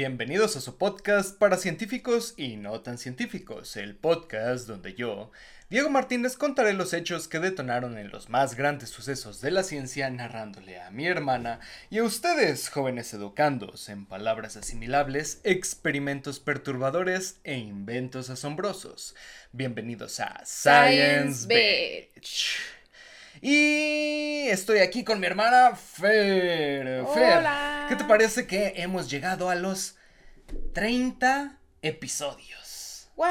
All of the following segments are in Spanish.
Bienvenidos a su podcast para científicos y no tan científicos, el podcast donde yo, Diego Martínez, contaré los hechos que detonaron en los más grandes sucesos de la ciencia narrándole a mi hermana y a ustedes, jóvenes educandos, en palabras asimilables, experimentos perturbadores e inventos asombrosos. Bienvenidos a Science, Beach. Y estoy aquí con mi hermana Fer. Fer, ¿qué te parece que hemos llegado a los 30 episodios? ¡Wow!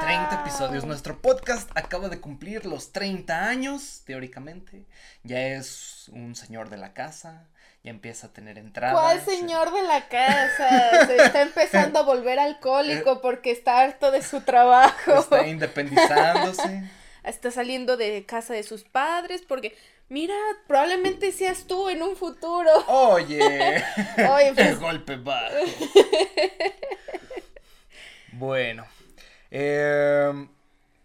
30 episodios. Nuestro podcast acaba de cumplir los 30 años, teóricamente. Ya es un señor de la casa. Ya empieza a tener entradas. ¿Cuál señor de la casa? Se está empezando a volver alcohólico porque está harto de su trabajo. Está independizándose está saliendo de casa de sus padres porque mira, probablemente seas tú en un futuro. Oye, Oye pues... golpe bajo. bueno, em,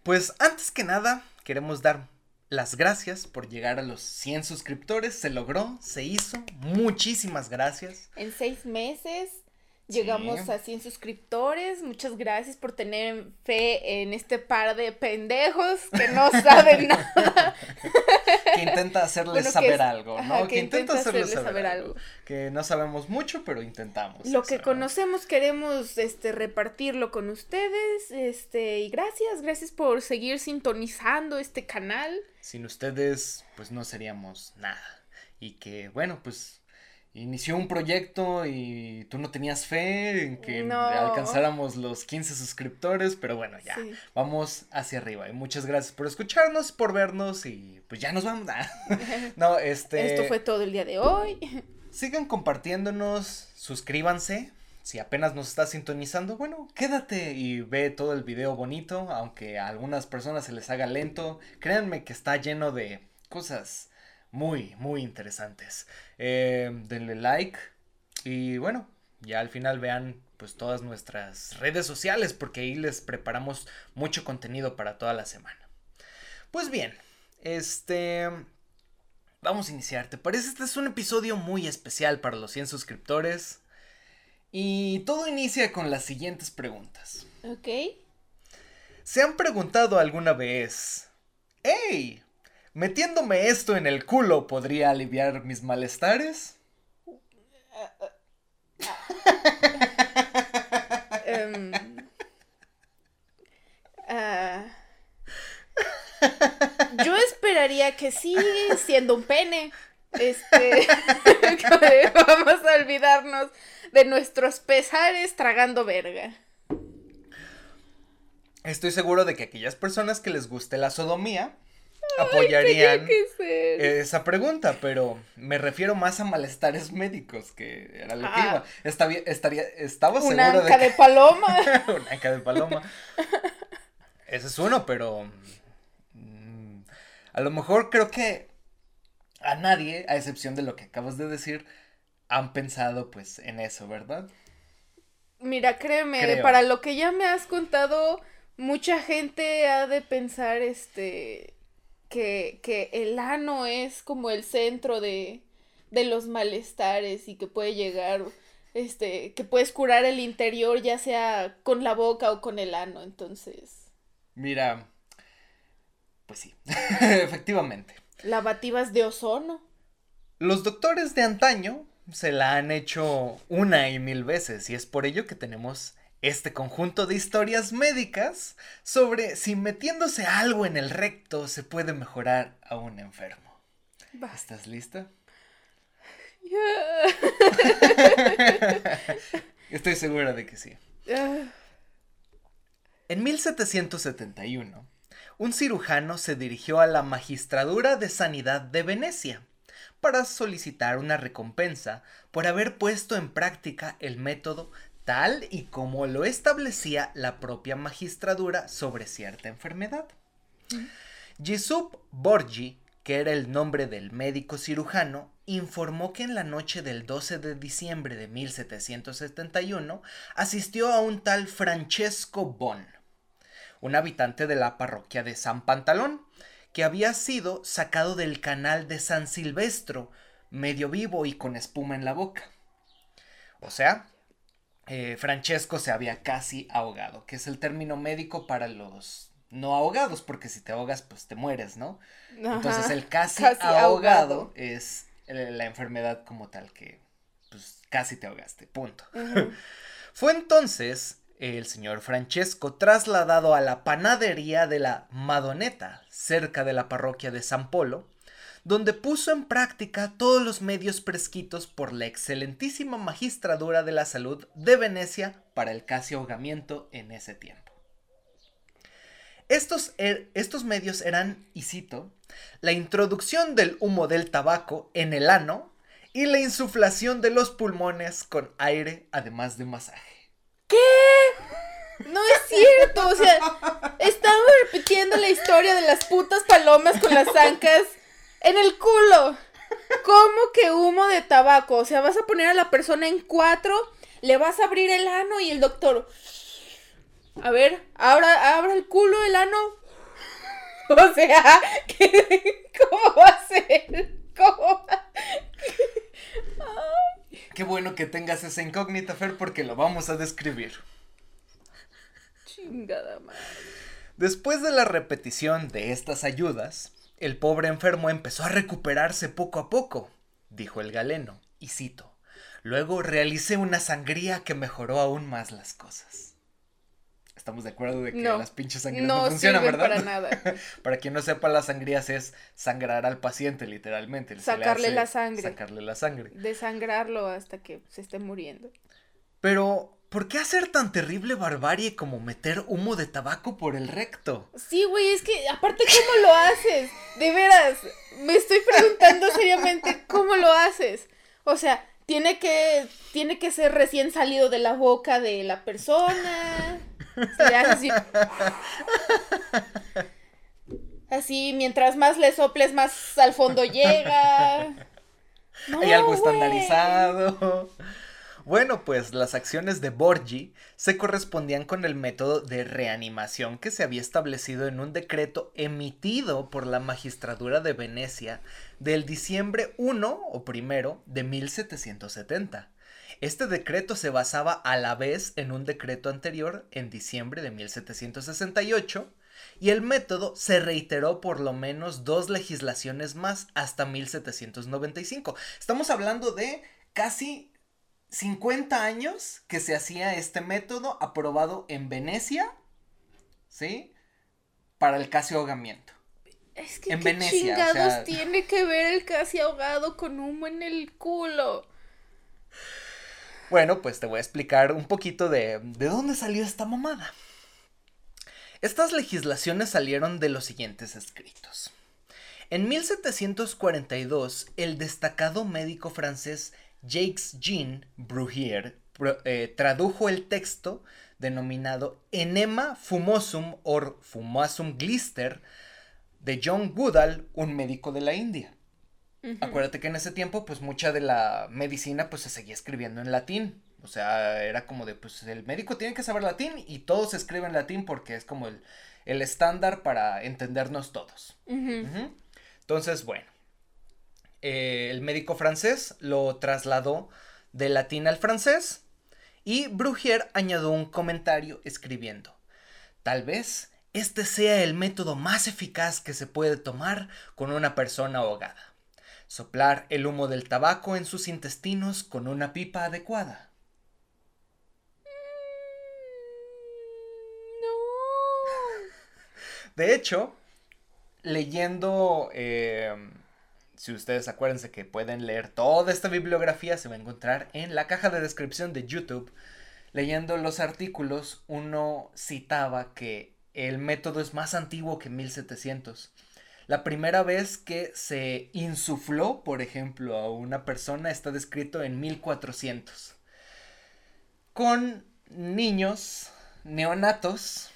pues antes que nada queremos dar las gracias por llegar a los 100 suscriptores. Se logró, se hizo. Muchísimas gracias. En seis meses Llegamos a 100 suscriptores. Muchas gracias por tener fe en este par de pendejos que no saben nada. que intenta hacerles saber algo, ¿no? que, intenta, hacerles, saber, algo. Que no sabemos mucho, pero intentamos. Lo que conocemos queremos este repartirlo con ustedes. Este, y gracias, gracias por seguir sintonizando este canal. Sin ustedes, pues no seríamos nada. Y que, bueno, pues inició un proyecto y tú no tenías fe en que alcanzáramos los 15 suscriptores, pero bueno, ya, vamos hacia arriba. Y muchas gracias por escucharnos, por vernos y pues ya nos vamos. no, este... Esto fue todo el día de hoy. Sigan compartiéndonos, suscríbanse. Si apenas nos estás sintonizando, bueno, quédate y ve todo el video bonito, aunque a algunas personas se les haga lento. Créanme que está lleno de cosas muy, muy interesantes. Eh, denle like y bueno, ya al final vean pues todas nuestras redes sociales porque ahí les preparamos mucho contenido para toda la semana. Pues bien, este... Vamos a iniciar. ¿Te parece? Este es un episodio muy especial para los 100 suscriptores. Y todo inicia con las siguientes preguntas. Ok. ¿Se han preguntado alguna vez? ¡Ey! ¿Metiéndome esto en el culo podría aliviar mis malestares? Em, ah, yo esperaría que sí, siendo un pene. Este, vamos a olvidarnos de nuestros pesares tragando verga. Estoy seguro de que aquellas personas que les guste la sodomía apoyarían esa pregunta, pero me refiero más a malestares médicos, que era lo que ah. iba. Estaba, estaría, estaba Una anca de, paloma. Una anca de paloma. Ese es uno, pero mm, a lo mejor creo que a nadie, a excepción de lo que acabas de decir, han pensado pues en eso, ¿verdad? Mira, créeme, para lo que ya me has contado, mucha gente ha de pensar este que, el ano es como el centro de, de los malestares y que puede llegar, este, que puedes curar el interior ya sea con la boca o con el ano, entonces. Mira, pues sí, efectivamente. Lavativas de ozono. Los doctores de antaño se la han hecho una y mil veces y es por ello que tenemos este conjunto de historias médicas sobre si metiéndose algo en el recto se puede mejorar a un enfermo. ¿Estás lista? Estoy segura de que sí. En 1771, un cirujano se dirigió a la Magistradura de Sanidad de Venecia para solicitar una recompensa por haber puesto en práctica el método tal y como lo establecía la propia magistradura sobre cierta enfermedad. Yusuf Borgi, que era el nombre del médico cirujano, informó que en la noche del 12 de diciembre de 1771 asistió a un tal Francesco Bon, un habitante de la parroquia de San Pantalón, que había sido sacado del canal de San Silvestro, medio vivo y con espuma en la boca. O sea, eh, Francesco se había casi ahogado, que es el término médico para los no ahogados, porque si te ahogas, pues te mueres, ¿no? Entonces el casi, ahogado, es la enfermedad como tal que pues casi te ahogaste, punto. Fue entonces el señor Francesco trasladado a la panadería de la Madoneta, cerca de la parroquia de San Polo, donde puso en práctica todos los medios prescritos por la excelentísima magistradura de la salud de Venecia para el casi ahogamiento en ese tiempo. Estos, er, estos medios eran, y cito, la introducción del humo del tabaco en el ano y la insuflación de los pulmones con aire además de masaje. ¿Qué? No es cierto, o sea, estamos repitiendo la historia de las putas palomas con las ancas en el culo. ¿Cómo que humo de tabaco? O sea, vas a poner a la persona en cuatro, le vas a abrir el ano y el doctor. A ver, abra, abra el culo, el ano. O sea, ¿cómo va a ser? ¿Cómo va? Qué bueno que tengas esa incógnita, Fer, porque lo vamos a describir. Chingada madre. Después de la repetición de estas ayudas, el pobre enfermo empezó a recuperarse poco a poco, dijo el galeno, y cito. Luego realicé una sangría que mejoró aún más las cosas. Estamos de acuerdo de que las pinches sangrías no, funcionan, ¿verdad? Para nada. para quien no sepa, las sangrías es sangrar al paciente, literalmente. Sacarle la sangre. Sacarle la sangre. Desangrarlo hasta que se esté muriendo. Pero ¿Por qué hacer tan terrible barbarie como meter humo de tabaco por el recto? Sí, güey, es que aparte, ¿cómo lo haces? De veras, me estoy preguntando seriamente, ¿cómo lo haces? O sea, tiene que, tiene que ser recién salido de la boca de la persona. Se así. Así, mientras más le soples, más al fondo llega. Hay algo estandarizado. Bueno, pues las acciones de Borgi se correspondían con el método de reanimación que se había establecido en un decreto emitido por la Magistradura de Venecia del diciembre 1 o primero de 1770. Este decreto se basaba a la vez en un decreto anterior en diciembre de 1768 y el método se reiteró por lo menos dos legislaciones más hasta 1795. Estamos hablando de casi 50 años que se hacía este método aprobado en Venecia, ¿sí? Para el casi ahogamiento. Es que en ¿qué chingados tiene que ver el casi ahogado con humo en el culo. Bueno, pues te voy a explicar un poquito de, de dónde salió esta mamada. Estas legislaciones salieron de los siguientes escritos. En 1742, el destacado médico francés Jacques Jean Brugier eh, tradujo el texto denominado Enema Fumosum or Fumosum Glister de John Goodall, un médico de la India. Acuérdate que en ese tiempo, pues mucha de la medicina pues se seguía escribiendo en latín. O sea, era como de, pues el médico tiene que saber latín y todos escriben en latín porque es como el, el estándar para entendernos todos. Entonces, bueno, eh, el médico francés lo trasladó del latín al francés y Brugier añadió un comentario escribiendo, tal vez este sea el método más eficaz que se puede tomar con una persona ahogada. Soplar el humo del tabaco en sus intestinos con una pipa adecuada. No. De hecho, leyendo eh, si ustedes acuérdense que pueden leer toda esta bibliografía, se va a encontrar en la caja de descripción de YouTube. Leyendo los artículos, uno citaba que el método es más antiguo que 1700. La primera vez que se insufló, por ejemplo, a una persona está descrito en 1400. Con niños neonatos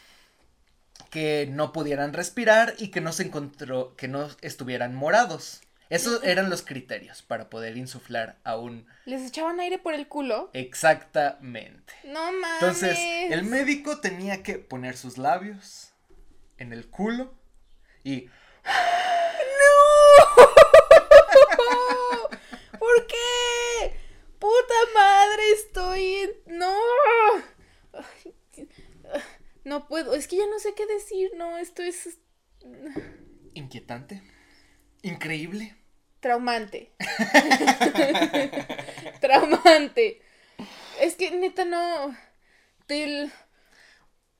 que no pudieran respirar y que no se encontró que no estuvieran morados. Esos eran los criterios para poder insuflar a un... ¿Les echaban aire por el culo? Exactamente. No mames. Entonces, el médico tenía que poner sus labios en el culo y... ¡No! ¿Por qué? ¡Puta madre! Estoy... ¡No! no puedo, es que ya no sé qué decir, no, esto es... Inquietante. Increíble. Traumante. Traumante. Es que neta no...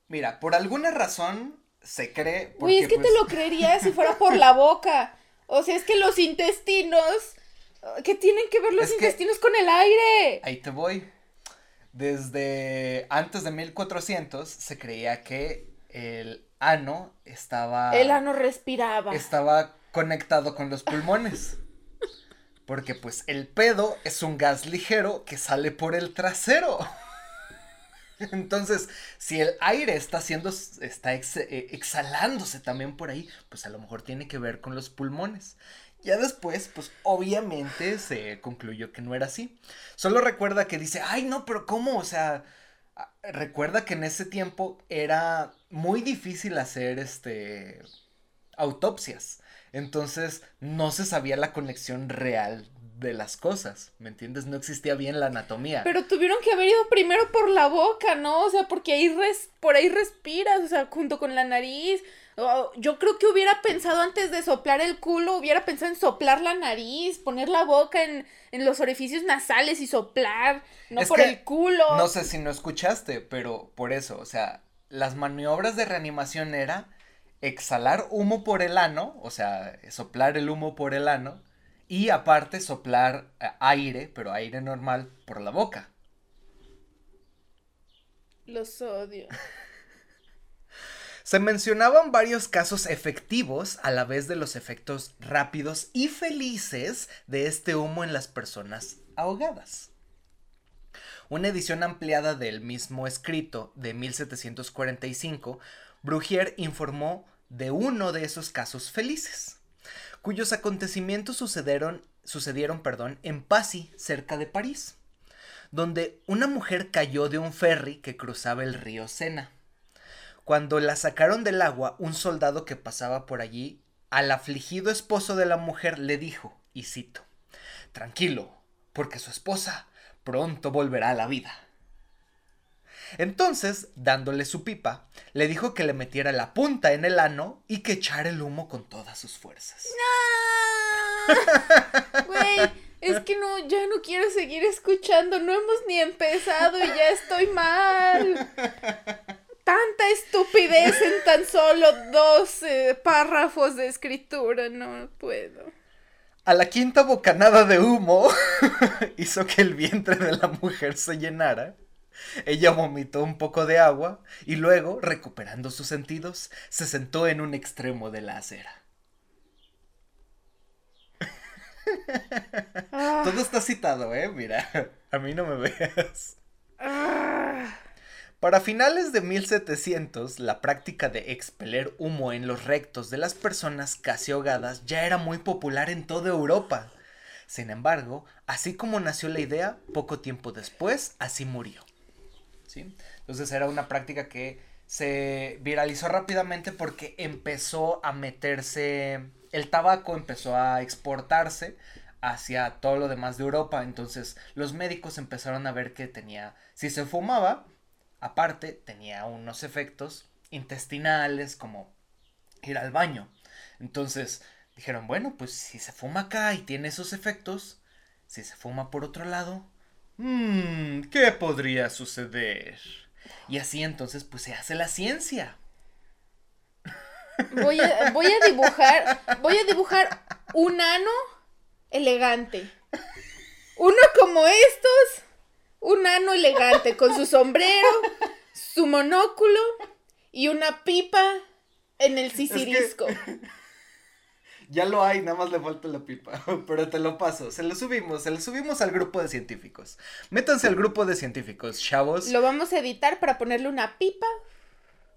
Mira, por alguna razón se cree... Uy, es que te pues, lo creería si fuera por la boca. O sea, es que los intestinos... ¿Qué tienen que ver los intestinos con el aire? Ahí te voy. Desde antes de 1400 se creía que el ano estaba... El ano respiraba. Estaba conectado con los pulmones. Porque pues el pedo es un gas ligero que sale por el trasero. Entonces, si el aire está haciendo, está eh, exhalándose también por ahí, pues a lo mejor tiene que ver con los pulmones. Ya después, pues obviamente se concluyó que no era así. Solo recuerda que dice, ay no, pero ¿cómo? O sea, recuerda que en ese tiempo era muy difícil hacer este autopsias. Entonces no se sabía la conexión real de las cosas, ¿me entiendes? No existía bien la anatomía. Pero tuvieron que haber ido primero por la boca, ¿no? O sea, porque ahí res por ahí respiras, o sea, junto con la nariz. yo creo que hubiera pensado antes de soplar el culo, hubiera pensado en soplar la nariz, poner la boca en, los orificios nasales y soplar, no por el culo. No sé si no escuchaste, pero por eso, o sea, las maniobras de reanimación era exhalar humo por el ano, o sea, soplar el humo por el ano y aparte soplar eh, aire, pero aire normal, por la boca. Los odio. Se mencionaban varios casos efectivos a la vez de los efectos rápidos y felices de este humo en las personas ahogadas. Una edición ampliada del mismo escrito de 1745, Brugier informó de uno de esos casos felices cuyos acontecimientos sucedieron, sucedieron perdón, en Passy, cerca de París, donde una mujer cayó de un ferry que cruzaba el río Sena. Cuando la sacaron del agua, un soldado que pasaba por allí, al afligido esposo de la mujer, le dijo, y cito, Tranquilo, porque su esposa pronto volverá a la vida. Entonces, dándole su pipa, le dijo que le metiera la punta en el ano y que echara el humo con todas sus fuerzas. ¡No! Güey, es que no, ya no quiero seguir escuchando, no hemos ni empezado y ya estoy mal. Tanta estupidez en tan solo dos párrafos de escritura, no puedo. A la quinta bocanada de humo hizo que el vientre de la mujer se llenara ella vomitó un poco de agua y luego, recuperando sus sentidos, se sentó en un extremo de la acera. Ah. Todo está citado, ¿eh? Mira, a mí no me veas. Ah. Para finales de 1700, la práctica de expeler humo en los rectos de las personas casi ahogadas ya era muy popular en toda Europa. Sin embargo, así como nació la idea, poco tiempo después, así murió. Entonces era una práctica que se viralizó rápidamente porque empezó a meterse, el tabaco empezó a exportarse hacia todo lo demás de Europa, entonces los médicos empezaron a ver que tenía, si se fumaba, aparte tenía unos efectos intestinales como ir al baño. Entonces dijeron, bueno, pues si se fuma acá y tiene esos efectos, si se fuma por otro lado, Mmm, ¿qué podría suceder? Y así entonces pues se hace la ciencia. Voy a, voy a dibujar, voy a dibujar un ano elegante. Uno como estos, un ano elegante con su sombrero, su monóculo y una pipa en el sisirisco. Ya lo hay, nada más le falta la pipa. Pero te lo paso. Se lo subimos, se lo subimos al grupo de científicos. Métanse al grupo de científicos, chavos. Lo vamos a editar para ponerle una pipa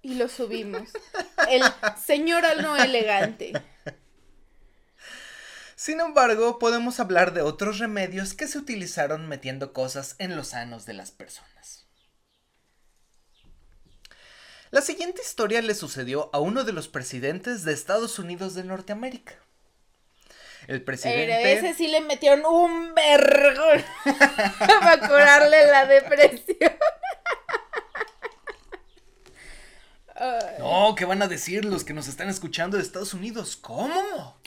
y lo subimos. El señor no elegante. Sin embargo, podemos hablar de otros remedios que se utilizaron metiendo cosas en los sanos de las personas. La siguiente historia le sucedió a uno de los presidentes de Estados Unidos de Norteamérica. El presidente. A ese sí le metieron un vergón para curarle la depresión. no, ¿qué van a decir los que nos están escuchando de Estados Unidos? ¿Cómo?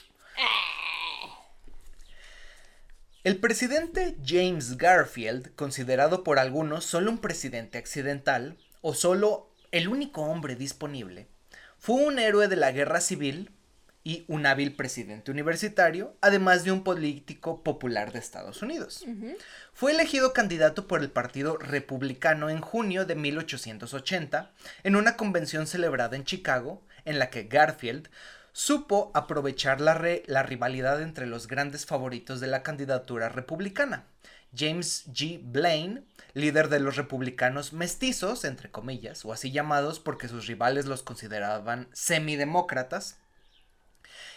El presidente James Garfield, considerado por algunos solo un presidente accidental o solo el único hombre disponible, fue un héroe de la guerra civil y un hábil presidente universitario, además de un político popular de Estados Unidos. Fue elegido candidato por el Partido Republicano en junio de 1880 en una convención celebrada en Chicago, en la que Garfield supo aprovechar la, la rivalidad entre los grandes favoritos de la candidatura republicana. James G. Blaine, líder de los republicanos mestizos, entre comillas, o así llamados porque sus rivales los consideraban semidemócratas,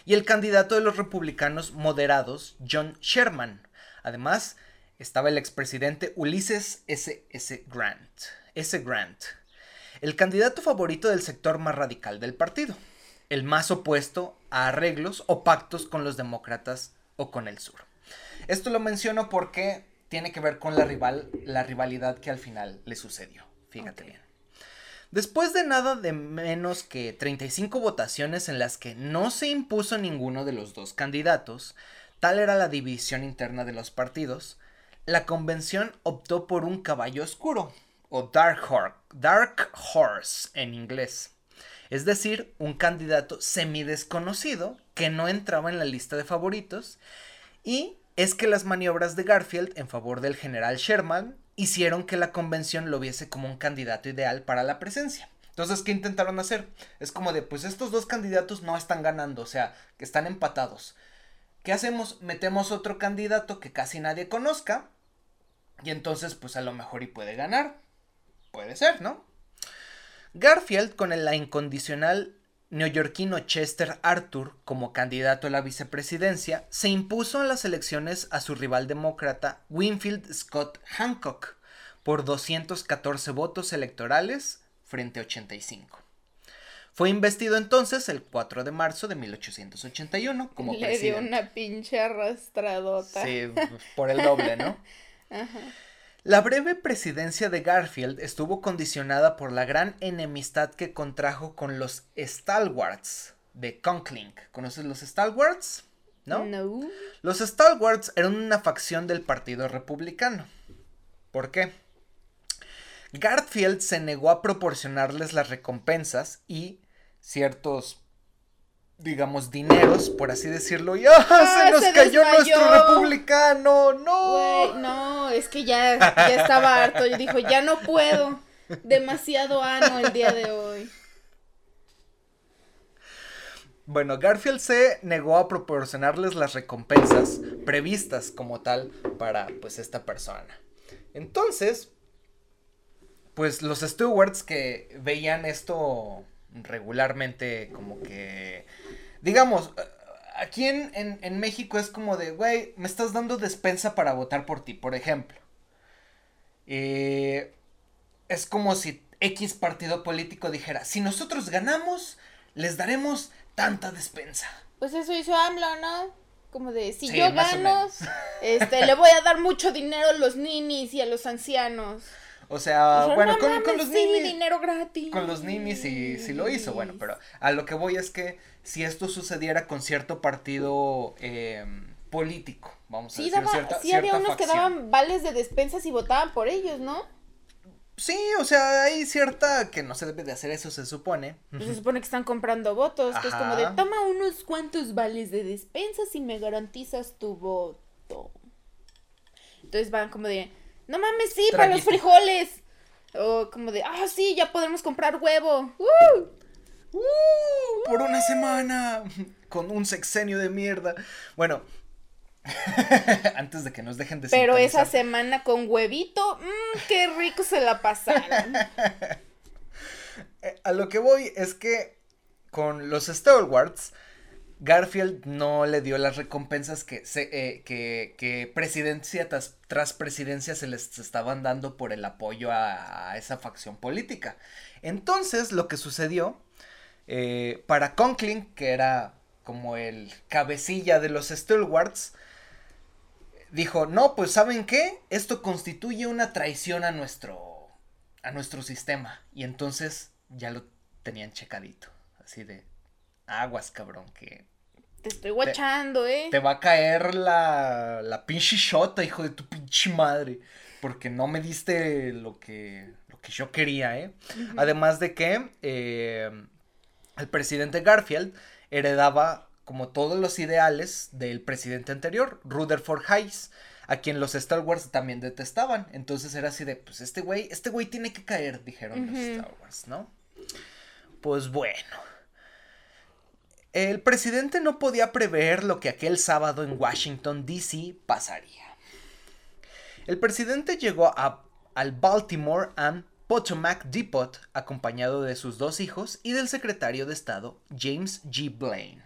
y el candidato de los republicanos moderados, John Sherman. Además, estaba el expresidente Ulysses S. S. Grant. S. Grant, el candidato favorito del sector más radical del partido, el más opuesto a arreglos o pactos con los demócratas o con el sur. Esto lo menciono porque tiene que ver con la, rival, la rivalidad que al final le sucedió. Fíjate bien. Después de nada de menos que 35 votaciones en las que no se impuso ninguno de los dos candidatos, tal era la división interna de los partidos, la convención optó por un caballo oscuro, o dark, dark horse en inglés, es decir, un candidato semidesconocido que no entraba en la lista de favoritos, y es que las maniobras de Garfield en favor del general Sherman hicieron que la convención lo viese como un candidato ideal para la presencia. Entonces, ¿qué intentaron hacer? Es como de, pues estos dos candidatos no están ganando, o sea, que están empatados. ¿Qué hacemos? Metemos otro candidato que casi nadie conozca y entonces, pues a lo mejor y puede ganar. Puede ser, ¿no? Garfield, con la incondicional neoyorquino Chester Arthur como candidato a la vicepresidencia, se impuso en las elecciones a su rival demócrata Winfield Scott Hancock por 214 votos electorales frente a 85. Fue investido entonces el 4 de marzo de 1881 como Le presidente. Le dio una pinche arrastradota. Sí, por el doble, ¿no? Ajá. La breve presidencia de Garfield estuvo condicionada por la gran enemistad que contrajo con los Stalwarts de Conkling. ¿Conoces los Stalwarts? ¿No? No. Los Stalwarts eran una facción del Partido Republicano. ¿Por qué? Garfield se negó a proporcionarles las recompensas y ciertos digamos, dineros, por así decirlo. ¡Ya! ¡Se nos cayó nuestro republicano! ¡No! no, es que ya, ya estaba harto. Y dijo, ya no puedo. Demasiado ano el día de hoy. Bueno, Garfield se negó a proporcionarles las recompensas previstas como tal para pues esta persona. Entonces, pues los stewards que veían esto regularmente como que, digamos, aquí en, México es como de, güey, me estás dando despensa para votar por ti, por ejemplo. Eh, es como si X partido político dijera, si nosotros ganamos, les daremos tanta despensa. Pues eso hizo AMLO, ¿no? Como de, si yo gano, este, le voy a dar mucho dinero a los ninis y a los ancianos. O sea, bueno, con, los ninis. dinero gratis. Con los ninis sí, sí lo hizo, bueno, pero a lo que voy es que si esto sucediera con cierto partido eh, político, vamos a decir, cierta, sí había unos que daban vales de despensas y votaban por ellos, ¿no? Sí, o sea, hay cierta que no se debe de hacer eso, se supone. Pues se supone que están comprando votos, que es como de toma unos cuantos vales de despensas y me garantizas tu voto. Entonces van como de no mames, sí, para los frijoles. O como de, ah, sí, ya podemos comprar huevo. ¡Uh! ¡Uh! Por una semana. Con un sexenio de mierda. Bueno. Antes de que nos dejen de Pero esa semana con huevito, mmm, qué rico se la pasaron. Eh, a lo que voy es que con los Stalwarts Garfield no le dio las recompensas que, se, eh, que, presidencia tras, presidencia se les estaban dando por el apoyo a, esa facción política. Entonces, lo que sucedió eh, para Conkling, que era como el cabecilla de los Stalwarts, dijo, no, pues ¿saben qué? Esto constituye una traición a nuestro, a nuestro sistema. Y entonces ya lo tenían checadito. así de aguas, cabrón, que... Te estoy guachando, ¿eh? Te va a caer la, la pinche shota, hijo de tu pinche madre, porque no me diste lo que, lo que yo quería, ¿eh? Además de que eh, el presidente Garfield heredaba como todos los ideales del presidente anterior, Rutherford Hayes, a quien los Star Wars también detestaban. Entonces era así de, pues este güey, este güey tiene que caer, dijeron los Star Wars, ¿no? Pues bueno. El presidente no podía prever lo que aquel sábado en Washington, D.C. pasaría. El presidente llegó a, al Baltimore and Potomac Depot acompañado de sus dos hijos y del secretario de Estado James G. Blaine.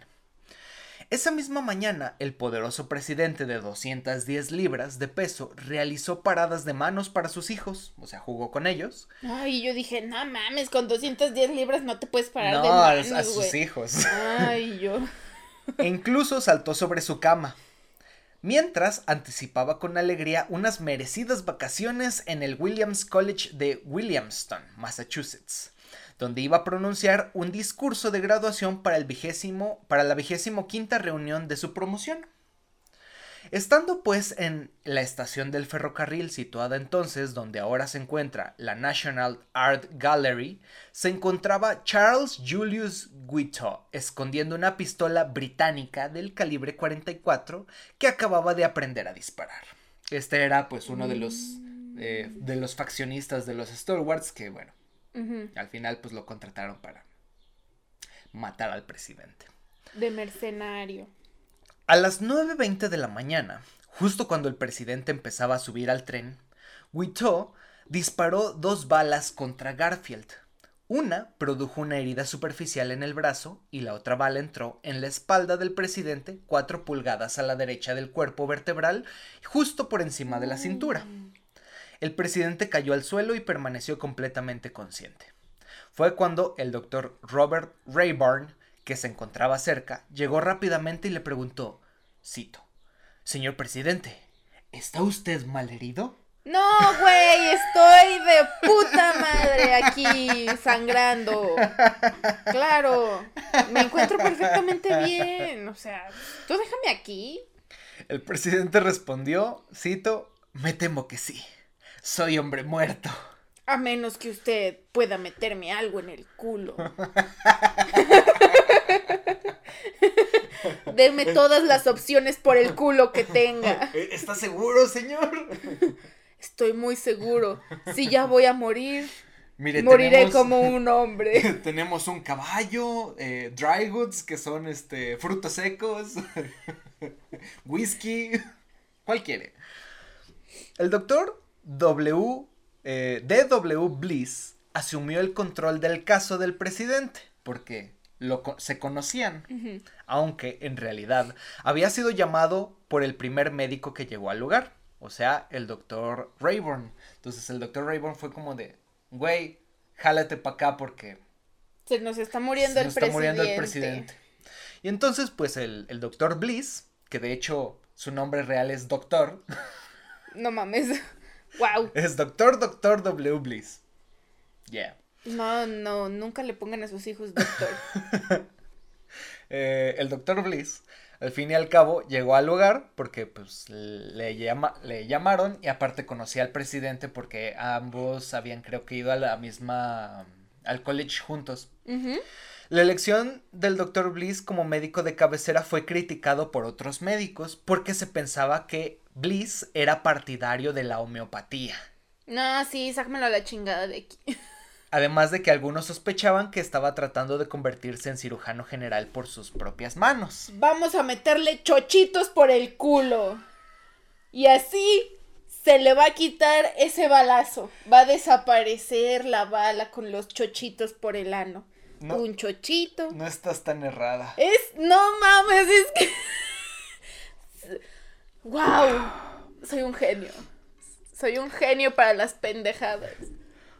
Esa misma mañana, el poderoso presidente de 210 libras de peso realizó paradas de manos para sus hijos, o sea, jugó con ellos. Ay, yo dije, no mames, con 210 libras no te puedes parar de manos. a sus hijos. Ay, yo. E incluso saltó sobre su cama. Mientras anticipaba con alegría unas merecidas vacaciones en el Williams College de Williamston, Massachusetts donde iba a pronunciar un discurso de graduación para, el vigésimo, para la vigésimo quinta reunión de su promoción. Estando pues en la estación del ferrocarril situada entonces donde ahora se encuentra la National Art Gallery, se encontraba Charles Julius Guiteau escondiendo una pistola británica del calibre 44 que acababa de aprender a disparar. Este era pues uno de los, eh, de los faccionistas de los Star Wars que bueno, al final, pues lo contrataron para matar al presidente. De mercenario. A las 9.20 de la mañana, justo cuando el presidente empezaba a subir al tren, Wito disparó dos balas contra Garfield. Una produjo una herida superficial en el brazo y la otra bala entró en la espalda del presidente cuatro pulgadas a la derecha del cuerpo vertebral, justo por encima de la cintura. Mm. El presidente cayó al suelo y permaneció completamente consciente. Fue cuando el doctor Robert Rayburn, que se encontraba cerca, llegó rápidamente y le preguntó, cito, Señor presidente, ¿está usted mal herido? No, güey, estoy de puta madre aquí sangrando. Claro, me encuentro perfectamente bien. O sea, tú déjame aquí. El presidente respondió, cito, me temo que sí. Soy hombre muerto. A menos que usted pueda meterme algo en el culo. Deme todas las opciones por el culo que tenga. ¿Está seguro, señor? Estoy muy seguro. Si ya voy a morir, moriré como un hombre. Tenemos un caballo, eh, dry goods, que son este frutos secos, whisky. ¿Cuál quiere? El doctor W, eh, D.W. Bliss asumió el control del caso del presidente, porque lo, se conocían, aunque en realidad había sido llamado por el primer médico que llegó al lugar, o sea, el doctor Rayburn. Entonces el doctor Rayburn fue como de, güey, jálate para acá porque... Se nos está muriendo, el, está muriendo el presidente. Y entonces, pues el, el doctor Bliss, que de hecho su nombre real es doctor. No mames. Wow. Es Doctor Doctor W. Bliss. Yeah. No, no, nunca le pongan a sus hijos doctor. Eh, el doctor Bliss, al fin y al cabo, llegó al lugar porque pues le, llama, le llamaron y aparte conocía al presidente porque ambos habían creo que ido a la misma, al college juntos. La elección del doctor Bliss como médico de cabecera fue criticado por otros médicos porque se pensaba que Bliss era partidario de la homeopatía. No, sí, sácamelo a la chingada de aquí. Además de que algunos sospechaban que estaba tratando de convertirse en cirujano general por sus propias manos. Vamos a meterle chochitos por el culo. Y así se le va a quitar ese balazo. Va a desaparecer la bala con los chochitos por el ano. Un chochito. No estás tan errada. Es. No mames, es que. ¡Wow! Soy un genio. Soy un genio para las pendejadas.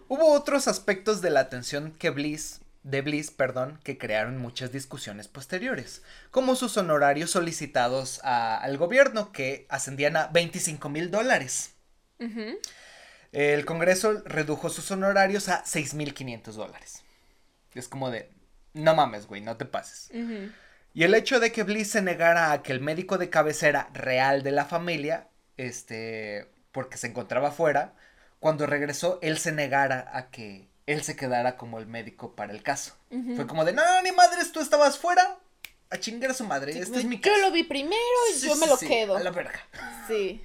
Hubo otros aspectos de la atención que Bliss, de Bliss, perdón, que crearon muchas discusiones posteriores, como sus honorarios solicitados al gobierno, que ascendían a 25 mil dólares. El Congreso redujo sus honorarios a 6.500 dólares. Es como de, no mames, güey, no te pases. Y el hecho de que Bliss se negara a que el médico de cabecera real de la familia, este, porque se encontraba fuera, cuando regresó, él se negara a que él se quedara como el médico para el caso. Fue como de, no, ni madres, tú estabas fuera, a chingar a su madre, este es mi caso. Yo lo vi primero y yo me lo quedo. A la verga. Sí.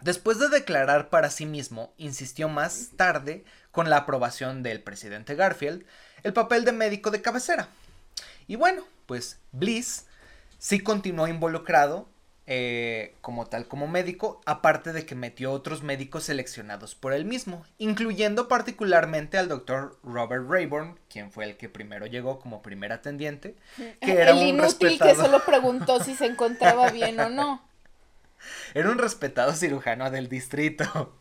Después de declarar para sí mismo, insistió más tarde, con la aprobación del presidente Garfield, el papel de médico de cabecera. Y bueno, pues Bliss sí continuó involucrado eh, como tal como médico, aparte de que metió otros médicos seleccionados por él mismo, incluyendo particularmente al doctor Robert Rayburn, quien fue el que primero llegó como primer atendiente, que era el inútil que solo preguntó si se encontraba bien o no. Era un respetado cirujano del distrito.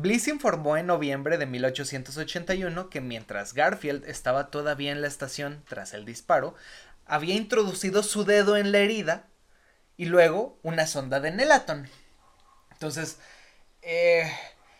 Bliss informó en noviembre de 1881 que mientras Garfield estaba todavía en la estación tras el disparo, había introducido su dedo en la herida y luego una sonda de Nelaton. Entonces, eh,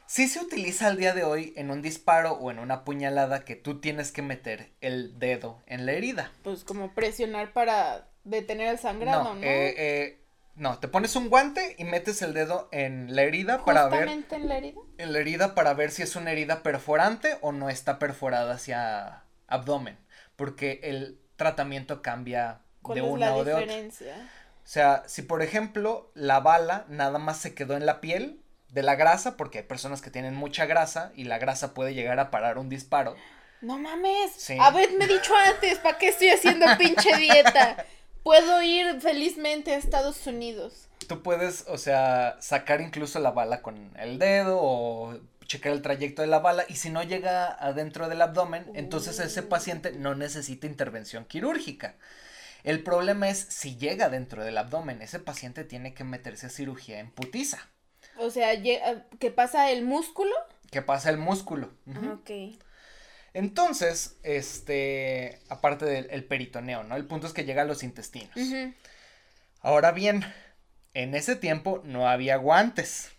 sí se utiliza al día de hoy en un disparo o en una puñalada que tú tienes que meter el dedo en la herida. Pues como presionar para detener el sangrado, ¿no? Eh, eh, no, te pones un guante y metes el dedo en la herida para ver. en la herida? En la herida para ver si es una herida perforante o no está perforada hacia abdomen. Porque el tratamiento cambia de una o de otra. O sea, si por ejemplo la bala nada más se quedó en la piel de la grasa, porque hay personas que tienen mucha grasa y la grasa puede llegar a parar un disparo. No mames. Sí. Haberme dicho antes, ¿para qué estoy haciendo pinche dieta? Puedo ir felizmente a Estados Unidos. Tú puedes, o sea, sacar incluso la bala con el dedo o checar el trayecto de la bala y si no llega adentro del abdomen, entonces ese paciente no necesita intervención quirúrgica. El problema es si llega dentro del abdomen, ese paciente tiene que meterse a cirugía en putiza. O sea, ¿qué pasa el músculo? ¿Qué pasa el músculo? Ok. Entonces, este, aparte del peritoneo, ¿no? El punto es que llega a los intestinos. Ahora bien, en ese tiempo no había guantes.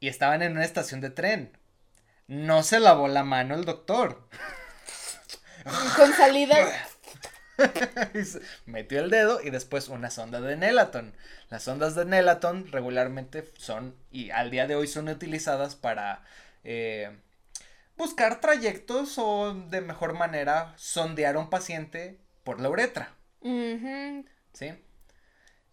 Y estaban en una estación de tren. No se lavó la mano el doctor. Con salida Metió el dedo y después una sonda de Nelaton. Las sondas de Nelaton regularmente son y al día de hoy son utilizadas para eh, buscar trayectos o de mejor manera sondear a un paciente por la uretra. ¿Sí?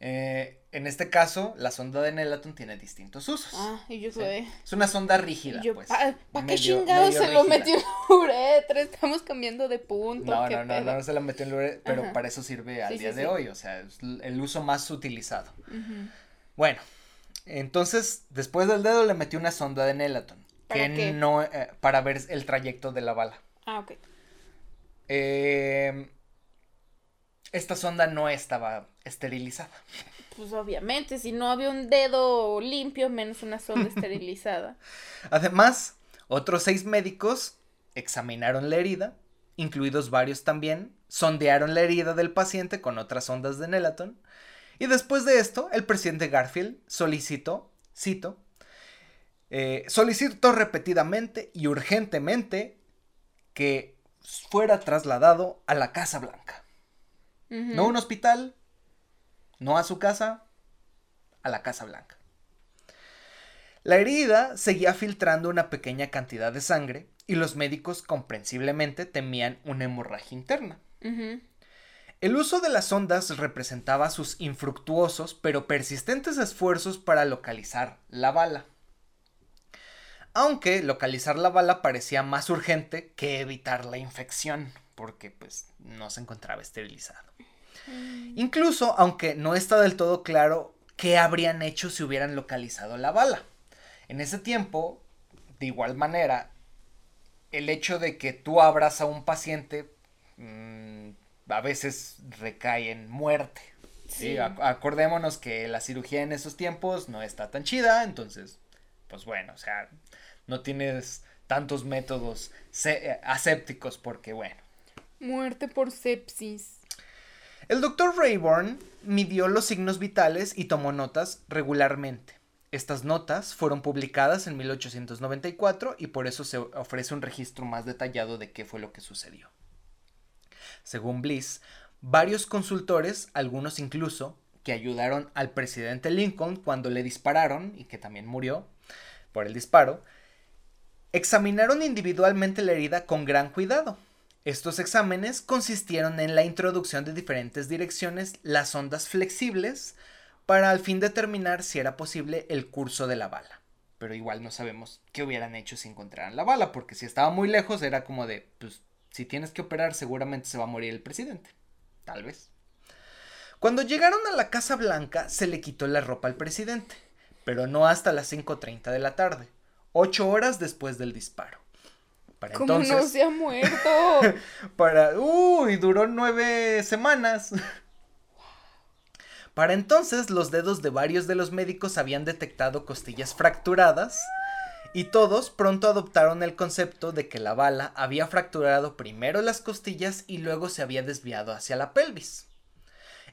Eh, en este caso, la sonda de Nelaton tiene distintos usos. Ah, y yo sé. Es una sonda rígida, pues. ¿Para qué chingados se lo metió en la uretra? Estamos cambiando de punto. No, no, no, no, se la metió en la uretra, pero para eso sirve al día de hoy, o sea, es el uso más utilizado. Bueno, entonces, después del dedo le metió una sonda de Nelaton. ¿Para que no, eh, para ver el trayecto de la bala. Ah, ok. Eh esta sonda no estaba esterilizada. Pues obviamente, si no había un dedo limpio, menos una sonda esterilizada. Además, otros seis médicos examinaron la herida, incluidos varios también, sondearon la herida del paciente con otras ondas de Nelaton, y después de esto, el presidente Garfield solicitó, cito, eh, solicitó repetidamente y urgentemente que fuera trasladado a la Casa Blanca. No a un hospital, no a su casa, a la Casa Blanca. La herida seguía filtrando una pequeña cantidad de sangre y los médicos comprensiblemente temían una hemorragia interna. El uso de las ondas representaba sus infructuosos pero persistentes esfuerzos para localizar la bala. Aunque localizar la bala parecía más urgente que evitar la infección, porque pues no se encontraba esterilizado. Mm. Incluso, aunque no está del todo claro qué habrían hecho si hubieran localizado la bala. En ese tiempo, de igual manera, el hecho de que tú abras a un paciente mm, a veces recae en muerte. Sí. Acordémonos que la cirugía en esos tiempos no está tan chida, entonces, pues bueno, o sea, no tienes tantos métodos asépticos porque, bueno. Muerte por sepsis. El doctor Rayburn midió los signos vitales y tomó notas regularmente. Estas notas fueron publicadas en 1894 y por eso se ofrece un registro más detallado de qué fue lo que sucedió. Según Bliss, varios consultores, algunos incluso, que ayudaron al presidente Lincoln cuando le dispararon y que también murió por el disparo, examinaron individualmente la herida con gran cuidado. Estos exámenes consistieron en la introducción de diferentes direcciones las ondas flexibles para al fin determinar si era posible el curso de la bala. Pero igual no sabemos qué hubieran hecho si encontraran la bala, porque si estaba muy lejos era como de, pues si tienes que operar seguramente se va a morir el presidente. Tal vez. Cuando llegaron a la Casa Blanca se le quitó la ropa al presidente, pero no hasta las 5.30 de la tarde, ocho horas después del disparo. Para ¿Cómo no se ha muerto? para... Uy, duró nueve semanas. Para entonces los dedos de varios de los médicos habían detectado costillas fracturadas y todos pronto adoptaron el concepto de que la bala había fracturado primero las costillas y luego se había desviado hacia la pelvis.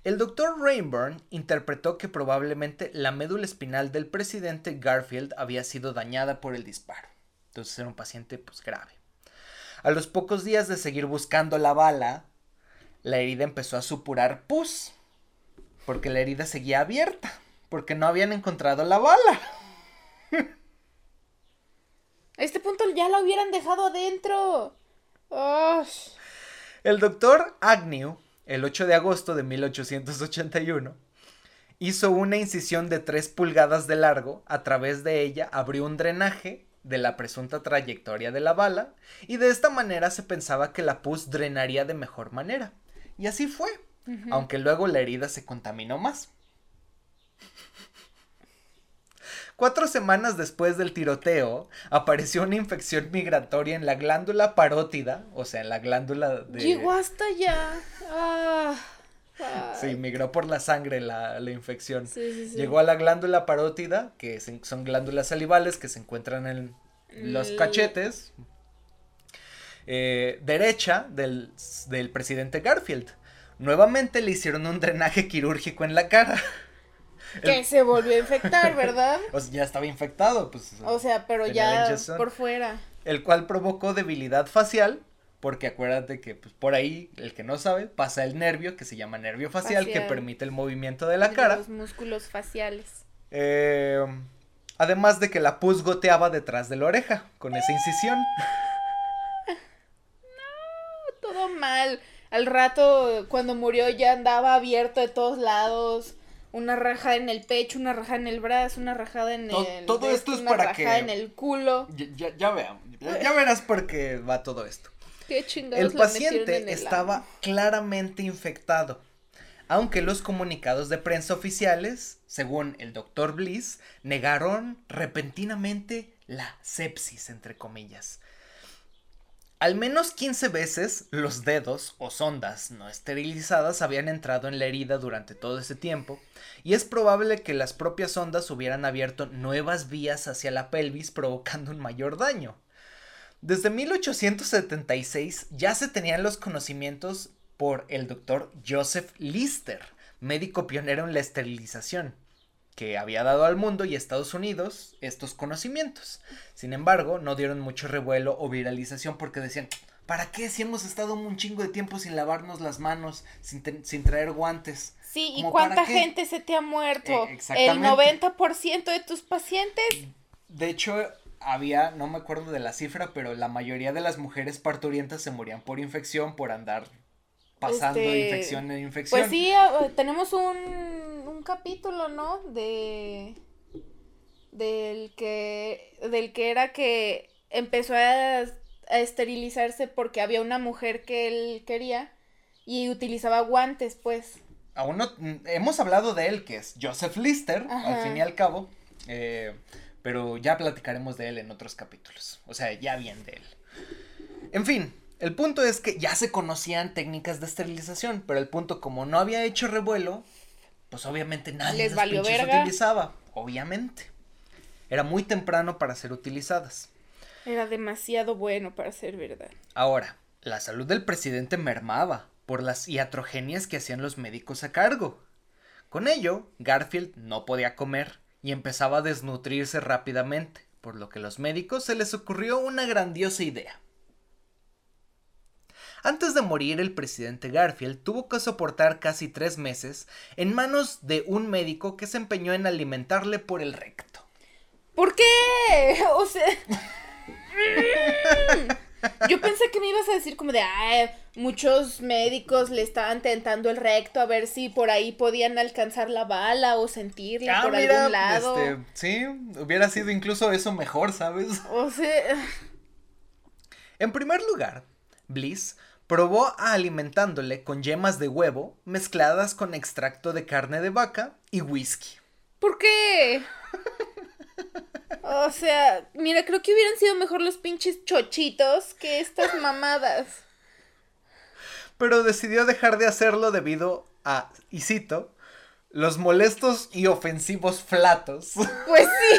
El doctor Rainburn interpretó que probablemente la médula espinal del presidente Garfield había sido dañada por el disparo. Entonces era un paciente pues grave. A los pocos días de seguir buscando la bala, la herida empezó a supurar pus porque la herida seguía abierta, porque no habían encontrado la bala. A este punto ya la hubieran dejado adentro. El doctor Agnew, el 8 de agosto de 1881, hizo una incisión de 3 pulgadas de largo, a través de ella abrió un drenaje de la presunta trayectoria de la bala, y de esta manera se pensaba que la pus drenaría de mejor manera. Y así fue aunque luego la herida se contaminó más. Cuatro semanas después del tiroteo, apareció una infección migratoria en la glándula parótida, o sea, en la glándula de... Llegó hasta allá. Ah, sí, migró por la sangre la, infección. Llegó a la glándula parótida, que son glándulas salivales que se encuentran en los cachetes, eh, derecha del, del presidente Garfield. Nuevamente le hicieron un drenaje quirúrgico en la cara. Que se volvió a infectar, ¿verdad? o sea, ya estaba infectado, pues. O sea, pero ya por fuera. El cual provocó debilidad facial, porque acuérdate que pues, por ahí, el que no sabe, pasa el nervio que se llama nervio facial, que permite el movimiento de la cara. Los músculos faciales. Eh, además de que la pus goteaba detrás de la oreja con esa incisión. no, todo mal. Al rato, cuando murió, ya andaba abierto de todos lados. Una rajada en el pecho, una rajada en el brazo, una rajada en el. Todo esto es para que. en el culo. Ya, ya, veamos. Ya, verás por qué va todo esto. Qué chingados El paciente estaba claramente infectado. Aunque los comunicados de prensa oficiales, según el doctor Bliss, negaron repentinamente la sepsis, entre comillas. Al menos 15 veces los dedos o sondas no esterilizadas habían entrado en la herida durante todo ese tiempo, y es probable que las propias sondas hubieran abierto nuevas vías hacia la pelvis provocando un mayor daño. Desde 1876 ya se tenían los conocimientos por el doctor Joseph Lister, médico pionero en la esterilización que había dado al mundo y Estados Unidos estos conocimientos. Sin embargo, no dieron mucho revuelo o viralización porque decían, ¿para qué si hemos estado un chingo de tiempo sin lavarnos las manos, sin, traer guantes? Sí, ¿y cuánta gente se te ha muerto? Eh, El 90% de tus pacientes. De hecho, había, no me acuerdo de la cifra, pero la mayoría de las mujeres parturientas se morían por infección, por andar pasando este, infección en infección. Pues sí, ah, tenemos un capítulo, ¿no? De del que del que era que empezó a, a, esterilizarse porque había una mujer que él quería y utilizaba guantes, pues. Aún no hemos hablado de él que es Joseph Lister, al fin y al cabo, eh, pero ya platicaremos de él en otros capítulos, o sea, ya bien de él. En fin, el punto es que ya se conocían técnicas de esterilización, pero el punto como no había hecho revuelo, pues obviamente nadie las utilizaba, obviamente. Era muy temprano para ser utilizadas. Era demasiado bueno para ser verdad. Ahora, la salud del presidente mermaba por las iatrogenias que hacían los médicos a cargo. Con ello, Garfield no podía comer y empezaba a desnutrirse rápidamente, por lo que a los médicos se les ocurrió una grandiosa idea. Antes de morir, el presidente Garfield tuvo que soportar casi tres meses en manos de un médico que se empeñó en alimentarle por el recto. ¿Por qué? O sea... Yo pensé que me ibas a decir como de, muchos médicos le estaban tentando el recto a ver si por ahí podían alcanzar la bala o sentirla ah, por algún lado. Este, sí, hubiera sido incluso eso mejor, ¿sabes? O sea... En primer lugar, Bliss probó a alimentándole con yemas de huevo mezcladas con extracto de carne de vaca y whisky. ¿Por qué? O sea, mira, creo que hubieran sido mejor los pinches chochitos que estas mamadas. Pero decidió dejar de hacerlo debido a, y cito, los molestos y ofensivos flatos. Pues sí.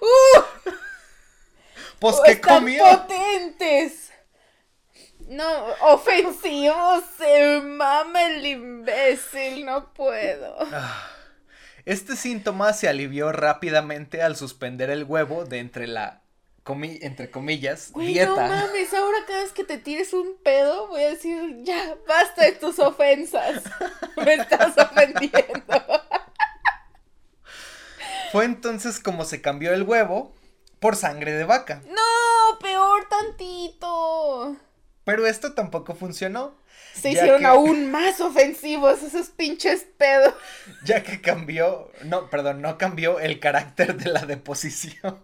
¡Uh! Pues comía. potentes. No, ofensivos, se mama el imbécil, no puedo. Ah. Este síntoma se alivió rápidamente al suspender el huevo de entre la entre comillas, dieta. No mames, ahora cada vez que te tires un pedo, voy a decir, ya, basta de tus ofensas. Me estás ofendiendo. Fue entonces como se cambió el huevo por sangre de vaca. No, peor tantito. Pero esto tampoco funcionó. Se hicieron aún más ofensivos esos pinches pedos. Ya que cambió, no, perdón, no cambió el carácter de la deposición.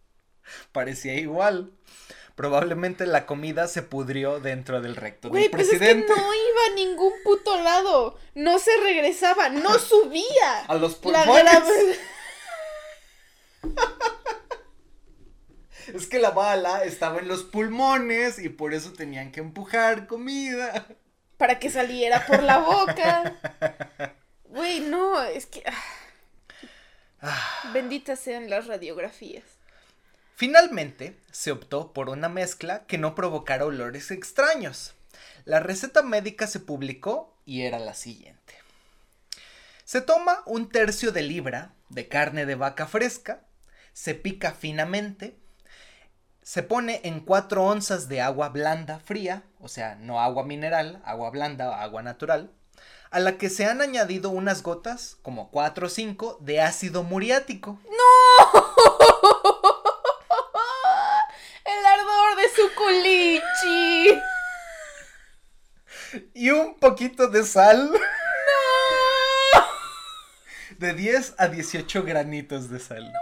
Parecía igual. Probablemente la comida se pudrió dentro del recto del presidente. Es que no iba a ningún puto lado. No se regresaba, no subía. A los pulmones. Es que la bala estaba en los pulmones y por eso tenían que empujar comida. Para que saliera por la boca. Güey, no, es que... Ah. Benditas sean las radiografías. Finalmente, se optó por una mezcla que no provocara olores extraños. La receta médica se publicó y era la siguiente. Se toma un tercio de libra de carne de vaca fresca, se pica finamente, se pone en 4 onzas de agua blanda fría, o sea, no agua mineral, agua blanda o agua natural, a la que se han añadido unas gotas, como 4 o 5, de ácido muriático. ¡No! El ardor de su culichi. Y un poquito de sal. ¡No! De 10 a 18 granitos de sal.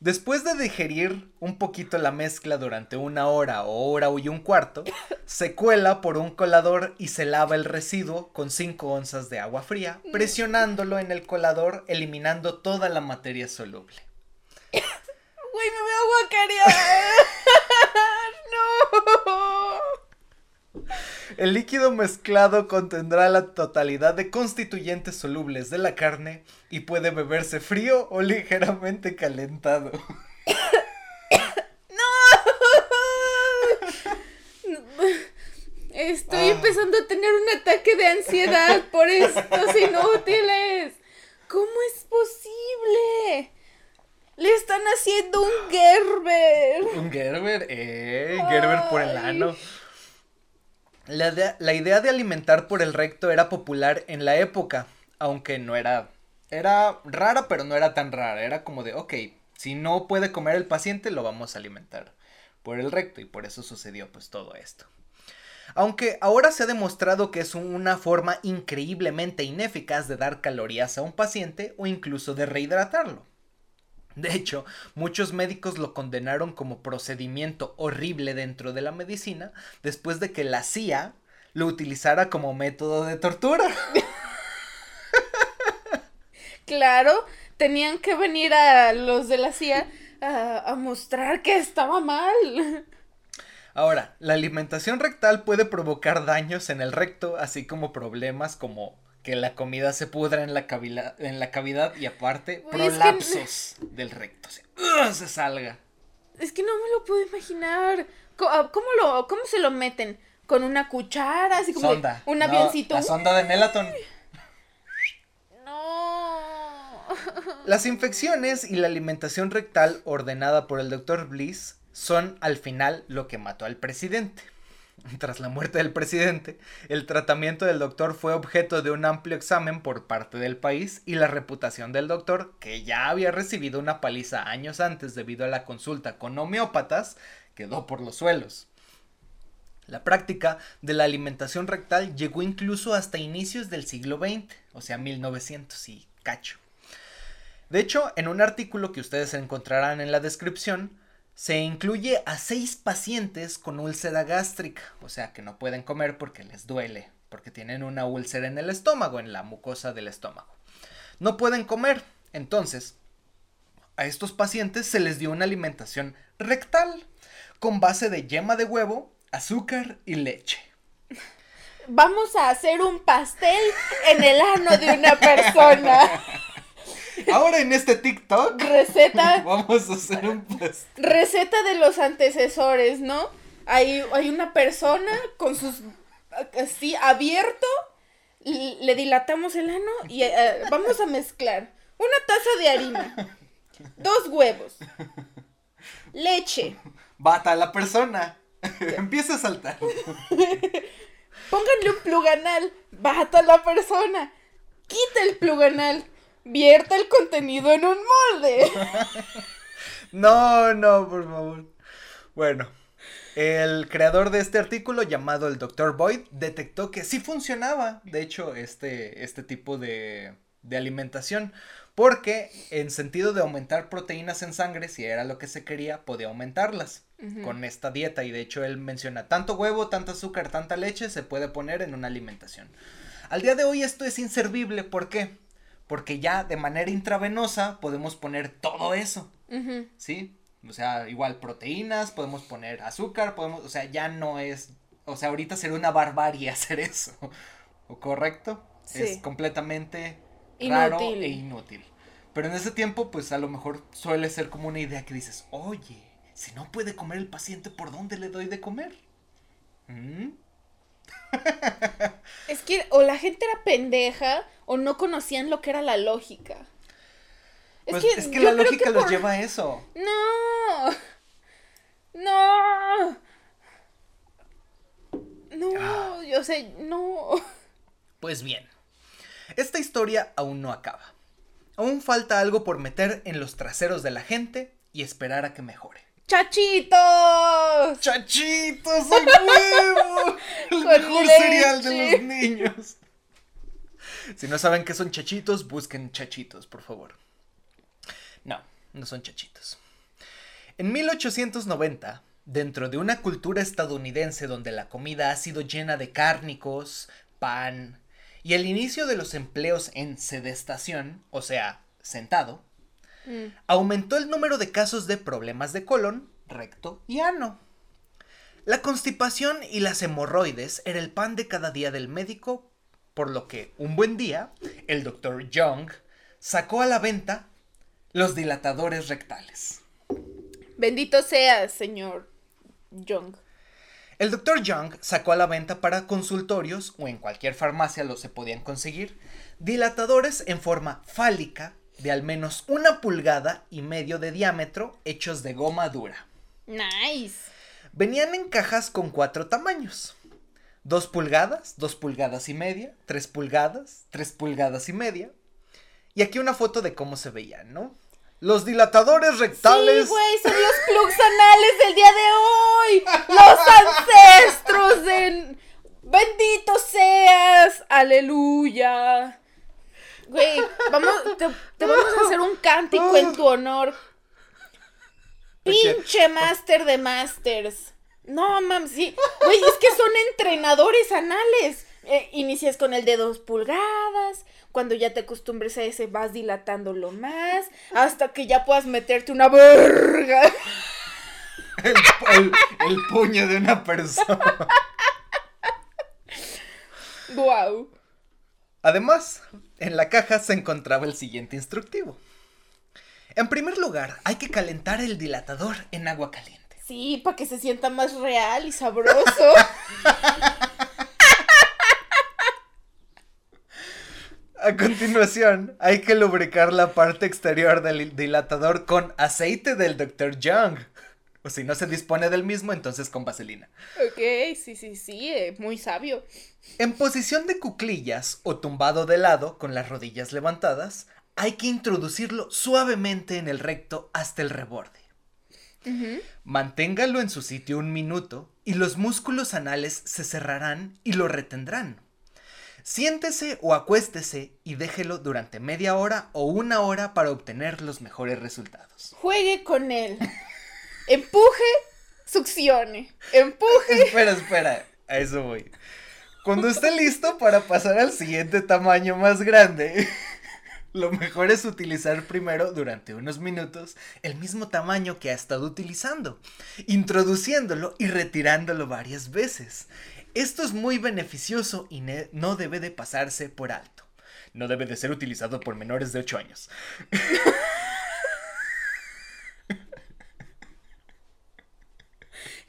Después de digerir un poquito la mezcla durante una hora o hora y un cuarto, se cuela por un colador y se lava el residuo con 5 onzas de agua fría, presionándolo en el colador, eliminando toda la materia soluble. Güey, me voy a guacarear. no. El líquido mezclado contendrá la totalidad de constituyentes solubles de la carne y puede beberse frío o ligeramente calentado. ¡No! Estoy ah. empezando a tener un ataque de ansiedad por estos inútiles. ¿Cómo es posible? Le están haciendo un Gerber. Un Gerber, eh, Gerber por el ano. La, idea de alimentar por el recto era popular en la época, aunque no era... Era rara, pero no era tan rara. Era como de, ok, si no puede comer el paciente, lo vamos a alimentar por el recto y por eso sucedió pues todo esto. Aunque ahora se ha demostrado que es una forma increíblemente ineficaz de dar calorías a un paciente o incluso de rehidratarlo. De hecho, muchos médicos lo condenaron como procedimiento horrible dentro de la medicina después de que la CIA lo utilizara como método de tortura. claro, tenían que venir a los de la CIA a, a mostrar que estaba mal. Ahora, la alimentación rectal puede provocar daños en el recto, así como problemas como que la comida se pudra en la, cavidad, en la cavidad y aparte prolapsos del recto. se salga. Es que no me lo puedo imaginar. Ah, ¿Cómo, lo, ¿Cómo se lo meten? con una cuchara, así como sonda. un avioncito. la sonda de Melaton. Las infecciones y la alimentación rectal ordenada por el doctor Bliss son al final lo que mató al presidente. Tras la muerte del presidente, el tratamiento del doctor fue objeto de un amplio examen por parte del país y la reputación del doctor, que ya había recibido una paliza años antes debido a la consulta con homeópatas, quedó por los suelos. La práctica de la alimentación rectal llegó incluso hasta inicios del siglo XX, o sea, 1900 y cacho. De hecho, en un artículo que ustedes encontrarán en la descripción, se incluye a seis pacientes con úlcera gástrica, o sea que no pueden comer porque les duele, porque tienen una úlcera en el estómago, en la mucosa del estómago. No pueden comer, entonces a estos pacientes se les dio una alimentación rectal con base de yema de huevo, azúcar y leche. Vamos a hacer un pastel en el ano de una persona. Ahora en este TikTok. Receta. Vamos a hacer un Receta de los antecesores, ¿no? Hay, hay una persona con sus. Así, abierto. Le dilatamos el ano y eh, vamos a mezclar una taza de harina, dos huevos, leche. Bata a la persona. Empieza a saltar. Pónganle un pluganal. Bata a la persona. Quita el pluganal vierta el contenido en un molde. no, no, por favor. Bueno, el creador de este artículo, llamado el Dr. Boyd, detectó que sí funcionaba, de hecho, este, este tipo de, de alimentación. Porque en sentido de aumentar proteínas en sangre, si era lo que se quería, podía aumentarlas con esta dieta. Y de hecho él menciona, tanto huevo, tanto azúcar, tanta leche se puede poner en una alimentación. Al día de hoy esto es inservible, ¿por qué? Porque ya de manera intravenosa podemos poner todo eso, ¿sí? O sea, igual proteínas, podemos poner azúcar, podemos, o sea, ya no es, o sea, ahorita sería una barbarie hacer eso, ¿o correcto? Es completamente raro e inútil. Pero en ese tiempo, pues a lo mejor suele ser como una idea que dices, oye, si no puede comer el paciente, ¿por dónde le doy de comer? ¿Mm? es que o la gente era pendeja o no conocían lo que era la lógica. Es pues, que, es que la lógica los lleva a eso. No. No. No, ah. yo sé, no. Pues bien, esta historia aún no acaba. Aún falta algo por meter en los traseros de la gente y esperar a que mejore. ¡Chachitos! ¡Chachitos! ¡Soy huevo! El mejor cereal de los niños. Si no saben qué son chachitos, busquen chachitos, por favor. No, no son chachitos. En 1890, dentro de una cultura estadounidense donde la comida ha sido llena de cárnicos, pan y el inicio de los empleos en sedestación, o sea, sentado, Mm. aumentó el número de casos de problemas de colon, recto y ano. La constipación y las hemorroides era el pan de cada día del médico, por lo que un buen día el doctor Young sacó a la venta los dilatadores rectales. Bendito sea, señor Young. El doctor Young sacó a la venta para consultorios o en cualquier farmacia lo se podían conseguir dilatadores en forma fálica de al menos una pulgada y medio de diámetro hechos de goma dura. Nice. Venían en cajas con cuatro tamaños. Dos pulgadas, dos pulgadas y media, tres pulgadas, tres pulgadas y media. Y aquí una foto de cómo se veían, ¿no? Los dilatadores rectales. Sí, güey, son los plugs anales del día de hoy. Los ancestros de. Bendito seas. Aleluya. Güey, vamos, te, vamos a hacer un cántico en tu honor. Pinche máster de masters. No, mam, sí. Güey, es que son entrenadores anales. Eh, inicias con el de dos pulgadas. Cuando ya te acostumbres a ese, vas dilatándolo más. Hasta que ya puedas meterte una verga. El, el puño de una persona. Wow. Además, en la caja se encontraba el siguiente instructivo. En primer lugar, hay que calentar el dilatador en agua caliente. Sí, para que se sienta más real y sabroso. A continuación, hay que lubricar la parte exterior del dilatador con aceite del Dr. Young. O si no se dispone del mismo, entonces con vaselina. Ok, sí, sí, sí, eh, muy sabio. En posición de cuclillas o tumbado de lado con las rodillas levantadas, hay que introducirlo suavemente en el recto hasta el reborde. Manténgalo en su sitio un minuto y los músculos anales se cerrarán y lo retendrán. Siéntese o acuéstese y déjelo durante media hora o una hora para obtener los mejores resultados. Juegue con él. Empuje, succione. Empuje. espera, espera. A eso voy. Cuando esté listo para pasar al siguiente tamaño más grande, lo mejor es utilizar primero durante unos minutos el mismo tamaño que ha estado utilizando, introduciéndolo y retirándolo varias veces. Esto es muy beneficioso y no debe de pasarse por alto. No debe de ser utilizado por menores de 8 años.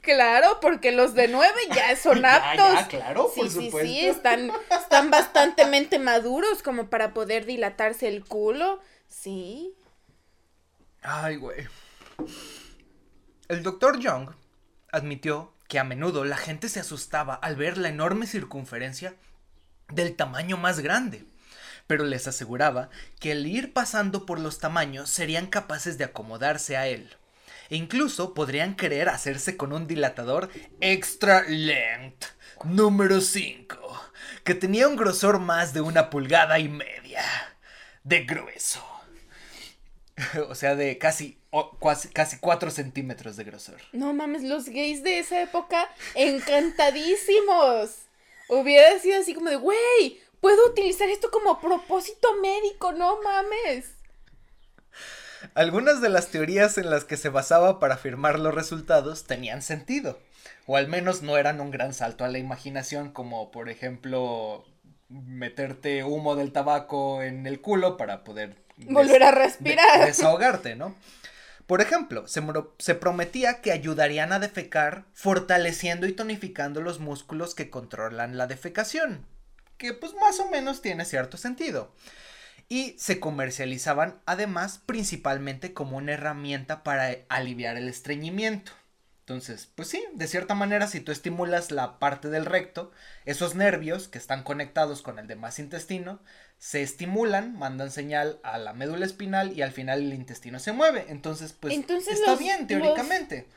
Claro, porque los de 9 ya son aptos. claro, por sí, Sí, sí, están, están bastante maduros como para poder dilatarse el culo. Sí. Ay, güey. El doctor Young admitió que a menudo la gente se asustaba al ver la enorme circunferencia del tamaño más grande, pero les aseguraba que al ir pasando por los tamaños serían capaces de acomodarse a él, e incluso podrían querer hacerse con un dilatador extra length número 5, que tenía un grosor más de una pulgada y media de grueso. o sea, de casi, casi 4 centímetros de grosor. No mames, los gays de esa época encantadísimos. Hubiera sido así como de, güey, puedo utilizar esto como propósito médico, no mames. Algunas de las teorías en las que se basaba para afirmar los resultados tenían sentido, o al menos no eran un gran salto a la imaginación, como por ejemplo meterte humo del tabaco en el culo para poder volver a respirar. desahogarte, ¿no? Por ejemplo, se, se, prometía que ayudarían a defecar fortaleciendo y tonificando los músculos que controlan la defecación, que pues más o menos tiene cierto sentido. Y se comercializaban además principalmente como una herramienta para aliviar el estreñimiento. Entonces, pues sí, de cierta manera, si tú estimulas la parte del recto, esos nervios que están conectados con el demás intestino se estimulan, mandan señal a la médula espinal y al final el intestino se mueve. Entonces, pues está bien, teóricamente.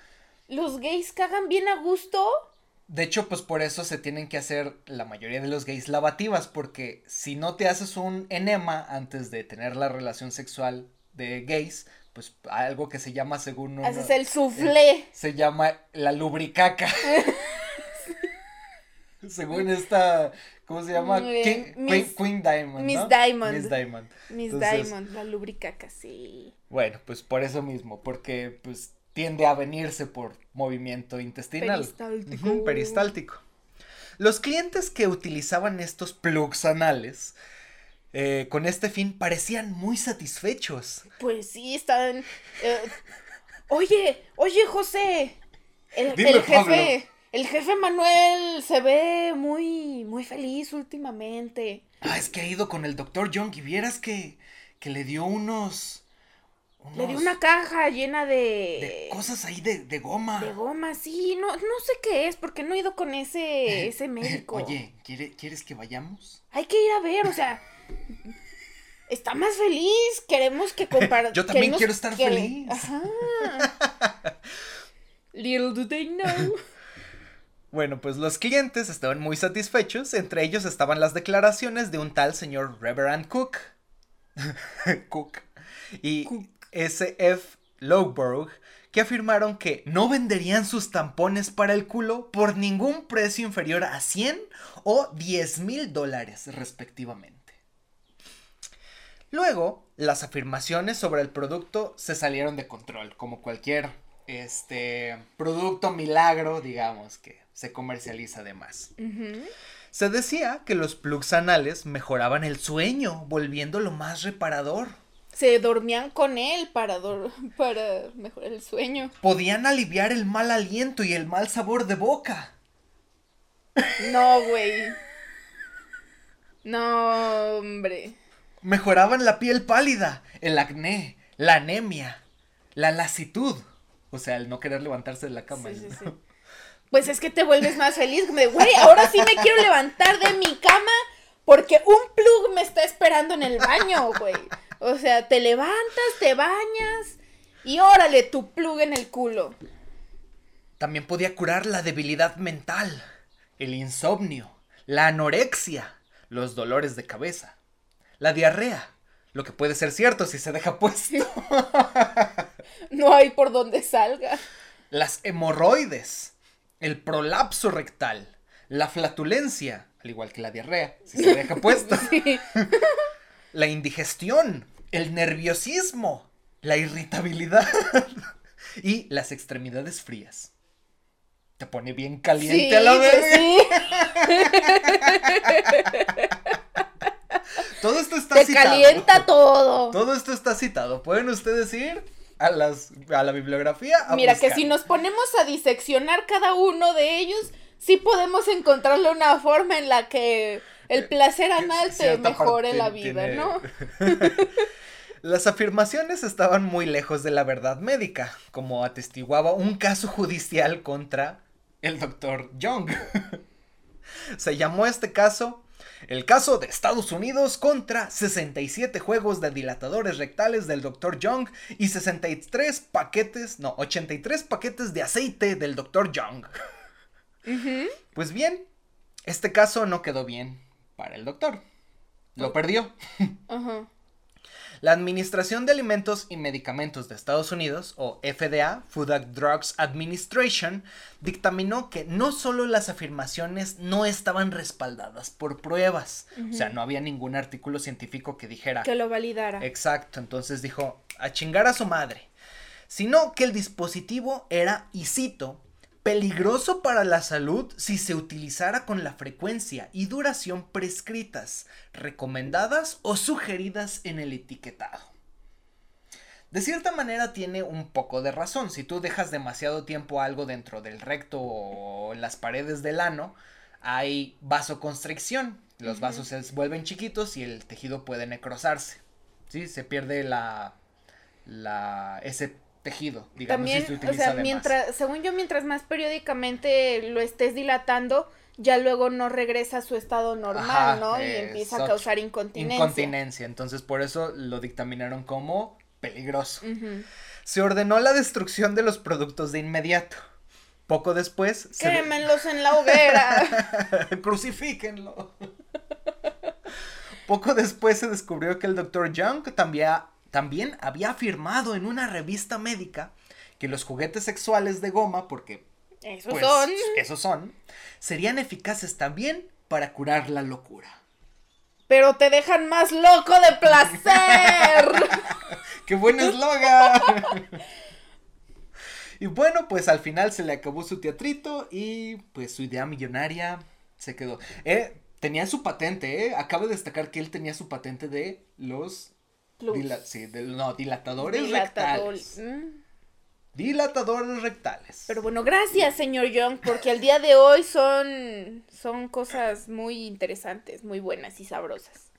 Los, gays cagan bien a gusto? De hecho, pues por eso se tienen que hacer la mayoría de los gays lavativas, porque si no te haces un enema antes de tener la relación sexual de gays, pues algo que se llama según Haces el soufflé. se llama la lubricaca. según esta, ¿cómo se llama? Queen, Diamond. Miss Diamond. Miss Diamond. Miss Diamond, la lubricaca, sí. Bueno, pues por eso mismo, porque pues tiende a venirse por movimiento intestinal. Peristáltico. peristáltico. Los clientes que utilizaban estos plugs anales eh, con este fin parecían muy satisfechos. Pues sí, están... Eh, oye, oye José, el, jefe, el jefe Manuel se ve muy, muy feliz últimamente. Ah, es que ha ido con el doctor Young y vieras que, que le dio unos... Le dio una caja llena de... de cosas ahí de, de, goma. De goma, sí. No, no sé qué es, porque no he ido con ese, ese médico. Oye, ¿quieres que vayamos? Hay que ir a ver, o sea, está más feliz, queremos que comparta. Yo también quiero estar feliz. Ajá. Little do they know. Bueno, pues los clientes estaban muy satisfechos, entre ellos estaban las declaraciones de un tal señor Reverend Cook. Cook. Y S.F. Lowborough, que afirmaron que no venderían sus tampones para el culo por ningún precio inferior a 100 o 10 mil dólares respectivamente. Luego, las afirmaciones sobre el producto se salieron de control, como cualquier este producto milagro, digamos, que se comercializa además. Se decía que los plugs anales mejoraban el sueño, volviéndolo más reparador. Se dormían con él para, para mejorar el sueño. Podían aliviar el mal aliento y el mal sabor de boca. No, güey. No, hombre. Mejoraban la piel pálida, el acné, la anemia, la lasitud. O sea, el no querer levantarse de la cama. Sí, sí, sí. Pues es que te vuelves más feliz. Güey, ahora sí me quiero levantar de mi cama porque un plug me está esperando en el baño, güey. O sea, te levantas, te bañas y órale tu plug en el culo. También podía curar la debilidad mental, el insomnio, la anorexia, los dolores de cabeza, la diarrea, lo que puede ser cierto si se deja puesto. no hay por donde salga. Las hemorroides, el prolapso rectal, la flatulencia, al igual que la diarrea, si se deja puesto. la indigestión, el nerviosismo, la irritabilidad y las extremidades frías. Te pone bien caliente a la vez. Pues todo esto está Te calienta todo. Todo esto está citado. Pueden ustedes ir a, las, a la bibliografía. Mira, que si nos ponemos a diseccionar cada uno de ellos, sí podemos encontrarle una forma en la que el placer anal te mejore la vida, ¿no? Las afirmaciones estaban muy lejos de la verdad médica, como atestiguaba un caso judicial contra el doctor Young. Se llamó este caso el caso de Estados Unidos contra 67 juegos de dilatadores rectales del Dr. Young y 63 paquetes, no, 83 paquetes de aceite del Dr. Young. Pues bien, este caso no quedó bien para el doctor. Lo perdió. La Administración de Alimentos y Medicamentos de Estados Unidos, o FDA, Food and Drugs Administration, dictaminó que no solo las afirmaciones no estaban respaldadas por pruebas, o sea, no había ningún artículo científico que dijera... Que lo validara. Exacto, entonces dijo, a chingar a su madre, sino que el dispositivo era, y cito, peligroso para la salud si se utilizara con la frecuencia y duración prescritas, recomendadas o sugeridas en el etiquetado. De cierta manera tiene un poco de razón, si tú dejas demasiado tiempo algo dentro del recto o en las paredes del ano, hay vasoconstricción, los vasos se vuelven chiquitos y el tejido puede necrosarse, ¿sí? Se pierde la, la, ese tejido, digamos. También, o sea, mientras, según yo, mientras más periódicamente lo estés dilatando, ya luego no regresa a su estado normal, ¿no? Y empieza a causar incontinencia. Incontinencia, entonces por eso lo dictaminaron como peligroso. Se ordenó la destrucción de los productos de inmediato. Poco después... Quémenlos en la hoguera. Crucifíquenlo. Poco después se descubrió que el doctor Young también también había afirmado en una revista médica que los juguetes sexuales de goma, porque esos pues, son, esos son, serían eficaces también para curar la locura. Pero te dejan más loco de placer. ¡Qué buen eslogan! y bueno, pues al final se le acabó su teatrito y pues su idea millonaria se quedó. Eh, tenía su patente, ¿eh? Acabo de destacar que él tenía su patente de los sí, no, dilatadores rectales. Mm. Dilatadores rectales. Pero bueno, gracias, señor Young, porque al día de hoy son, son cosas muy interesantes, muy buenas y sabrosas.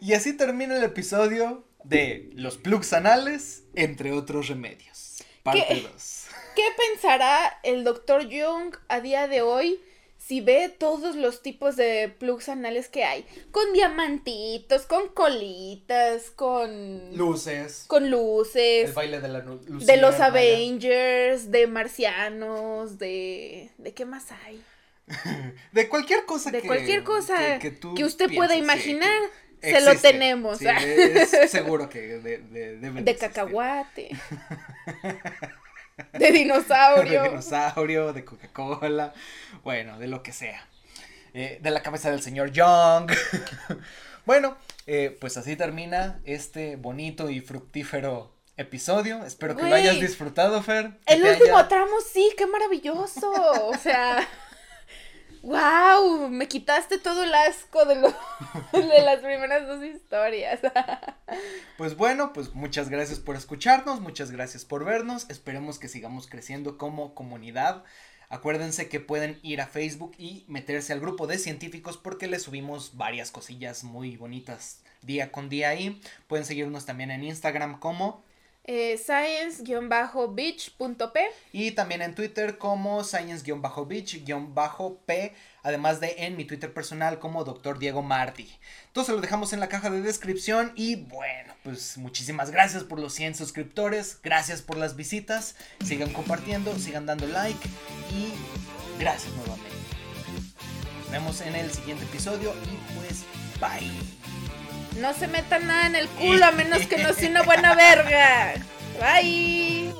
Y así termina el episodio de los plugs anales, entre otros remedios. Parte 2. ¿Qué pensará el doctor Young a día de hoy si ve todos los tipos de plugs anales que hay, con diamantitos, con colitas, con luces, con luces, el baile de la de los Avengers, de marcianos, de de qué más hay? de cualquier cosa de cualquier cosa que, usted pueda imaginar. se lo tenemos. seguro que de, de, de cacahuate. De dinosaurio. de dinosaurio, de Coca-Cola, bueno, de lo que sea. Eh, de la cabeza del señor Young. bueno, eh, pues así termina este bonito y fructífero episodio. Espero que lo hayas disfrutado, Fer. El último tramo, sí, qué maravilloso. o sea, ¡Wow! Me quitaste todo el asco de, de las primeras dos historias. Pues bueno, pues muchas gracias por escucharnos, muchas gracias por vernos. Esperemos que sigamos creciendo como comunidad. Acuérdense que pueden ir a Facebook y meterse al grupo de científicos porque les subimos varias cosillas muy bonitas día con día ahí. Pueden seguirnos también en Instagram como eh, science-beach.p y también en Twitter como science-beach-p además de en mi Twitter personal como Dr. Diego Martí. Entonces lo dejamos en la caja de descripción y bueno, pues muchísimas gracias por los 100 suscriptores, gracias por las visitas, sigan compartiendo, sigan dando like y gracias nuevamente. Nos vemos en el siguiente episodio y pues bye. No se metan nada en el culo a menos que no sea una buena verga. Bye.